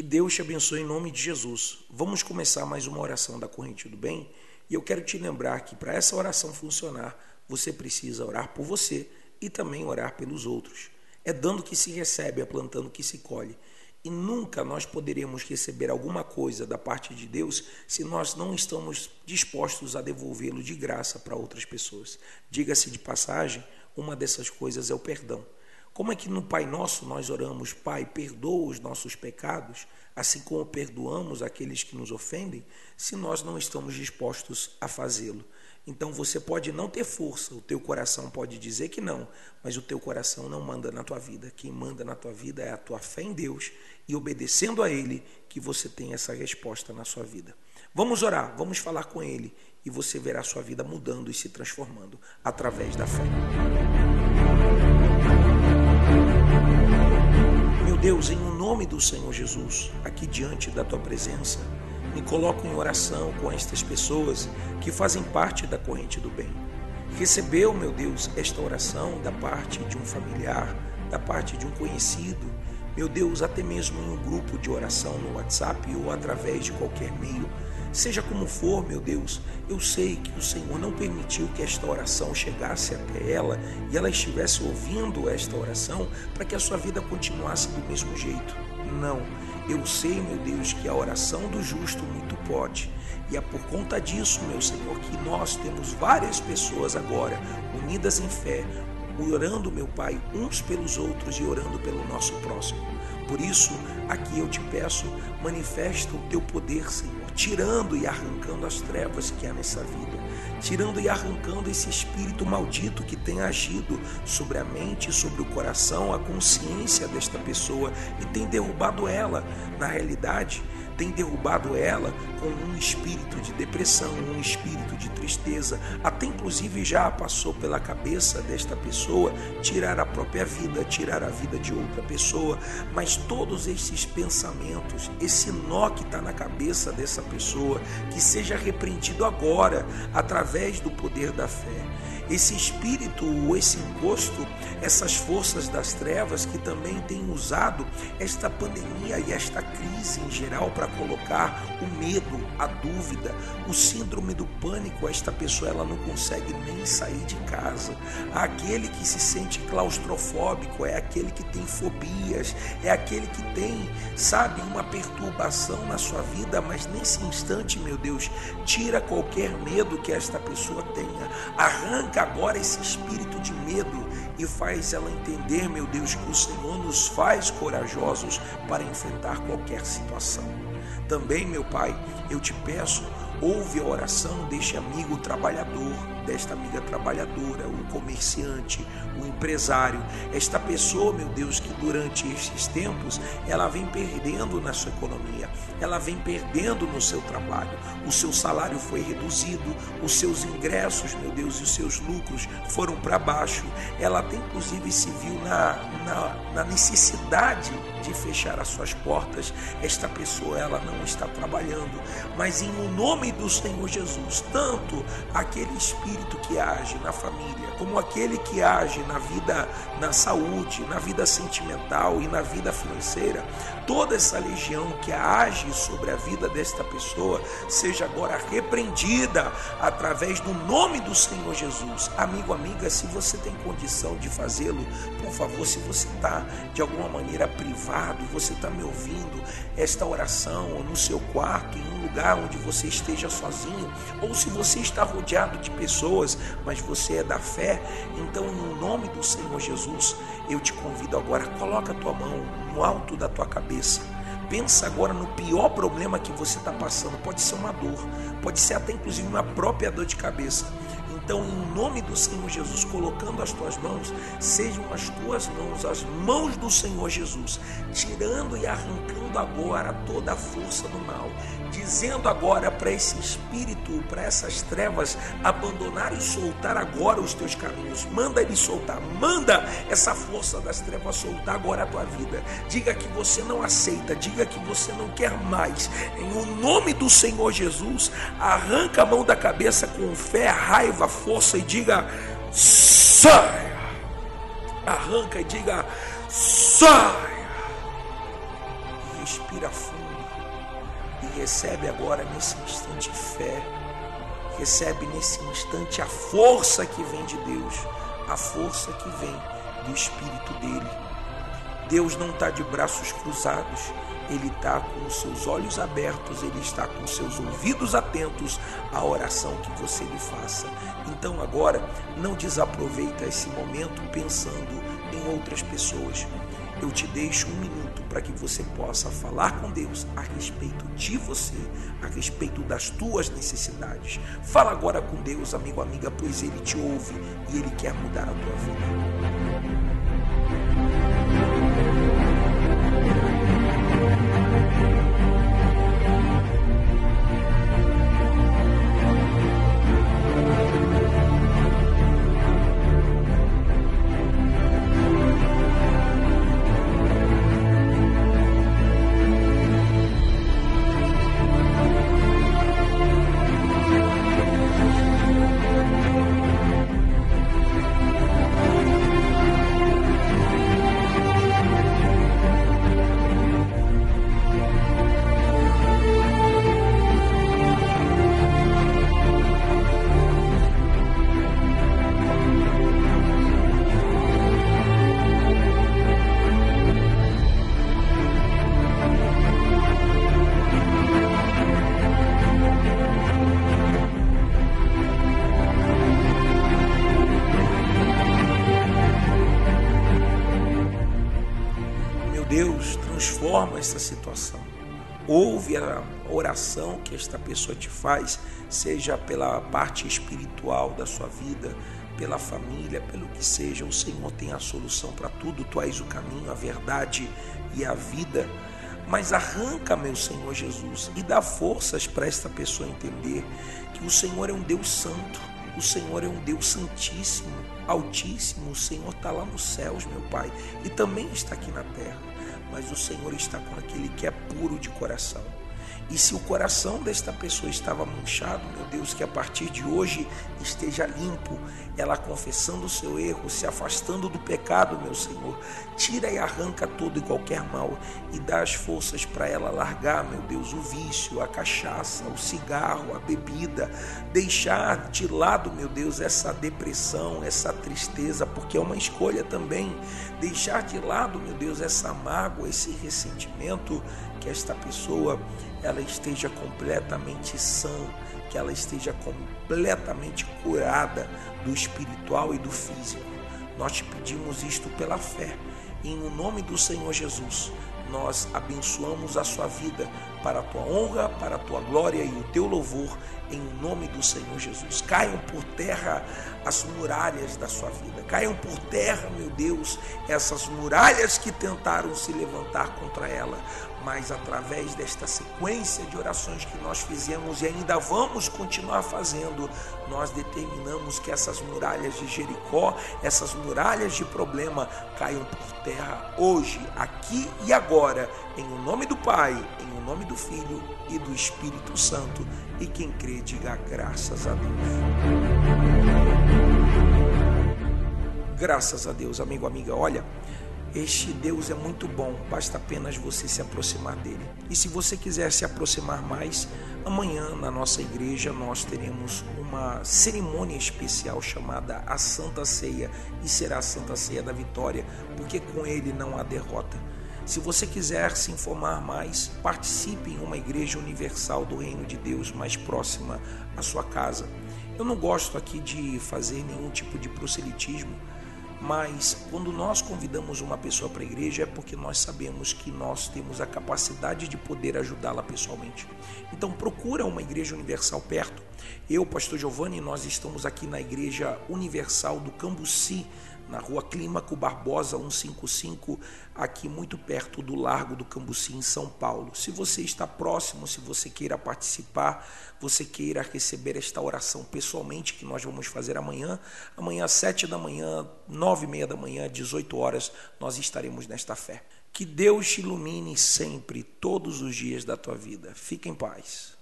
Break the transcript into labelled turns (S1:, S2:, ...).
S1: Que Deus te abençoe em nome de Jesus. Vamos começar mais uma oração da corrente do bem. E eu quero te lembrar que para essa oração funcionar, você precisa orar por você e também orar pelos outros. É dando que se recebe, é plantando que se colhe. E nunca nós poderemos receber alguma coisa da parte de Deus se nós não estamos dispostos a devolvê-lo de graça para outras pessoas. Diga-se de passagem, uma dessas coisas é o perdão. Como é que no Pai Nosso nós oramos, Pai, perdoa os nossos pecados, assim como perdoamos aqueles que nos ofendem, se nós não estamos dispostos a fazê-lo? Então você pode não ter força, o teu coração pode dizer que não, mas o teu coração não manda na tua vida. Quem manda na tua vida é a tua fé em Deus e obedecendo a Ele que você tem essa resposta na sua vida. Vamos orar, vamos falar com Ele e você verá a sua vida mudando e se transformando através da fé. Deus, em nome do Senhor Jesus, aqui diante da tua presença, me coloco em oração com estas pessoas que fazem parte da corrente do bem. Recebeu, meu Deus, esta oração da parte de um familiar, da parte de um conhecido, meu Deus, até mesmo em um grupo de oração no WhatsApp ou através de qualquer meio. Seja como for, meu Deus, eu sei que o Senhor não permitiu que esta oração chegasse até ela e ela estivesse ouvindo esta oração para que a sua vida continuasse do mesmo jeito. Não, eu sei, meu Deus, que a oração do justo muito pode. E é por conta disso, meu Senhor, que nós temos várias pessoas agora unidas em fé, orando, meu Pai, uns pelos outros e orando pelo nosso próximo. Por isso, aqui eu te peço, manifesta o teu poder, Senhor, tirando e arrancando as trevas que há nessa vida, tirando e arrancando esse espírito maldito que tem agido sobre a mente, sobre o coração, a consciência desta pessoa e tem derrubado ela. Na realidade, tem derrubado ela com um espírito de depressão, um espírito de tristeza, até inclusive já passou pela cabeça desta pessoa tirar a própria vida, tirar a vida de outra pessoa, mas todos esses pensamentos, esse nó que está na cabeça dessa pessoa, que seja repreendido agora através do poder da fé esse espírito esse encosto, essas forças das trevas que também têm usado esta pandemia e esta crise em geral para colocar o medo, a dúvida, o síndrome do pânico, esta pessoa ela não consegue nem sair de casa. Aquele que se sente claustrofóbico é aquele que tem fobias, é aquele que tem, sabe, uma perturbação na sua vida, mas nesse instante, meu Deus, tira qualquer medo que esta pessoa tenha, arranca agora esse espírito de medo e faz ela entender, meu Deus, que o Senhor nos faz corajosos para enfrentar qualquer situação. Também, meu Pai, eu te peço, ouve a oração deste amigo trabalhador, desta amiga trabalhadora, o comerciante, o empresário, esta pessoa, meu Deus, que durante estes tempos ela vem perdendo na sua economia, ela vem perdendo no seu trabalho, o seu salário foi reduzido, os seus ingressos, meu Deus, e os seus lucros foram para baixo, ela tem inclusive se viu na, na, na necessidade de fechar as suas portas, esta pessoa ela não está trabalhando, mas em o nome do Senhor Jesus, tanto aquele espírito que age na família, como aquele que age na vida, na saúde, na vida sentimental e na vida financeira, toda essa legião que age sobre a vida desta pessoa seja agora repreendida através do nome do Senhor Jesus. Amigo, amiga, se você tem condição de fazê-lo, por favor, se você está de alguma maneira privado, você está me ouvindo, esta oração no seu quarto, em um lugar onde você esteja sozinho, ou se você está rodeado de pessoas, mas você é da fé, então, no nome do Senhor Jesus, eu te convido agora, coloca a tua mão no alto da tua cabeça. Pensa agora no pior problema que você está passando. Pode ser uma dor, pode ser até inclusive uma própria dor de cabeça. Então, em nome do Senhor Jesus, colocando as tuas mãos, sejam as tuas mãos, as mãos do Senhor Jesus, tirando e arrancando agora toda a força do mal, dizendo agora para esse espírito, para essas trevas, abandonar e soltar agora os teus caminhos. Manda ele soltar, manda essa força das trevas soltar agora a tua vida. Diga que você não aceita, diga que você não quer mais. Em nome do Senhor Jesus, arranca a mão da cabeça com fé, raiva, força e diga: saia. Arranca e diga: saia respira fundo e recebe agora nesse instante fé. Recebe nesse instante a força que vem de Deus, a força que vem do Espírito dele. Deus não está de braços cruzados, ele está com os seus olhos abertos, ele está com os seus ouvidos atentos à oração que você lhe faça. Então agora, não desaproveita esse momento pensando em outras pessoas. Eu te deixo um minuto para que você possa falar com Deus a respeito de você, a respeito das tuas necessidades. Fala agora com Deus, amigo, amiga, pois Ele te ouve e Ele quer mudar a tua vida. Essa situação. Ouve a oração que esta pessoa te faz, seja pela parte espiritual da sua vida, pela família, pelo que seja. O Senhor tem a solução para tudo. Tu és o caminho, a verdade e a vida. Mas arranca, meu Senhor Jesus, e dá forças para esta pessoa entender que o Senhor é um Deus santo, o Senhor é um Deus santíssimo, altíssimo. O Senhor está lá nos céus, meu Pai, e também está aqui na terra mas o Senhor está com aquele que é puro de coração. E se o coração desta pessoa estava manchado, meu Deus, que a partir de hoje esteja limpo, ela confessando o seu erro, se afastando do pecado, meu Senhor. Tira e arranca todo e qualquer mal e dá as forças para ela largar, meu Deus, o vício, a cachaça, o cigarro, a bebida, deixar de lado, meu Deus, essa depressão, essa tristeza, porque é uma escolha também. Deixar de lado, meu Deus, essa mágoa, esse ressentimento que esta pessoa ela esteja completamente sã, que ela esteja completamente curada do espiritual e do físico. Nós te pedimos isto pela fé. E no nome do Senhor Jesus, nós abençoamos a sua vida para a tua honra, para a tua glória e o teu louvor, em nome do Senhor Jesus. Caiam por terra as muralhas da sua vida, caiam por terra, meu Deus, essas muralhas que tentaram se levantar contra ela, mas através desta sequência de orações que nós fizemos e ainda vamos continuar fazendo, nós determinamos que essas muralhas de Jericó, essas muralhas de problema caiam por terra hoje, aqui e agora, em o nome do Pai, em o nome do Filho e do Espírito Santo. E quem crê, diga graças a Deus. Graças a Deus, amigo, amiga. Olha, este Deus é muito bom, basta apenas você se aproximar dele. E se você quiser se aproximar mais, amanhã na nossa igreja nós teremos uma cerimônia especial chamada a Santa Ceia, e será a Santa Ceia da Vitória, porque com ele não há derrota. Se você quiser se informar mais, participe em uma igreja universal do Reino de Deus mais próxima à sua casa. Eu não gosto aqui de fazer nenhum tipo de proselitismo mas quando nós convidamos uma pessoa para a igreja é porque nós sabemos que nós temos a capacidade de poder ajudá-la pessoalmente. Então procura uma igreja universal perto. Eu, pastor Giovanni, nós estamos aqui na igreja universal do Cambuci, na rua Clímaco Barbosa 155, aqui muito perto do Largo do Cambuci, em São Paulo. Se você está próximo, se você queira participar, você queira receber esta oração pessoalmente, que nós vamos fazer amanhã, amanhã às sete da manhã, nove e meia da manhã, 18 horas, nós estaremos nesta fé. Que Deus te ilumine sempre, todos os dias da tua vida. Fique em paz.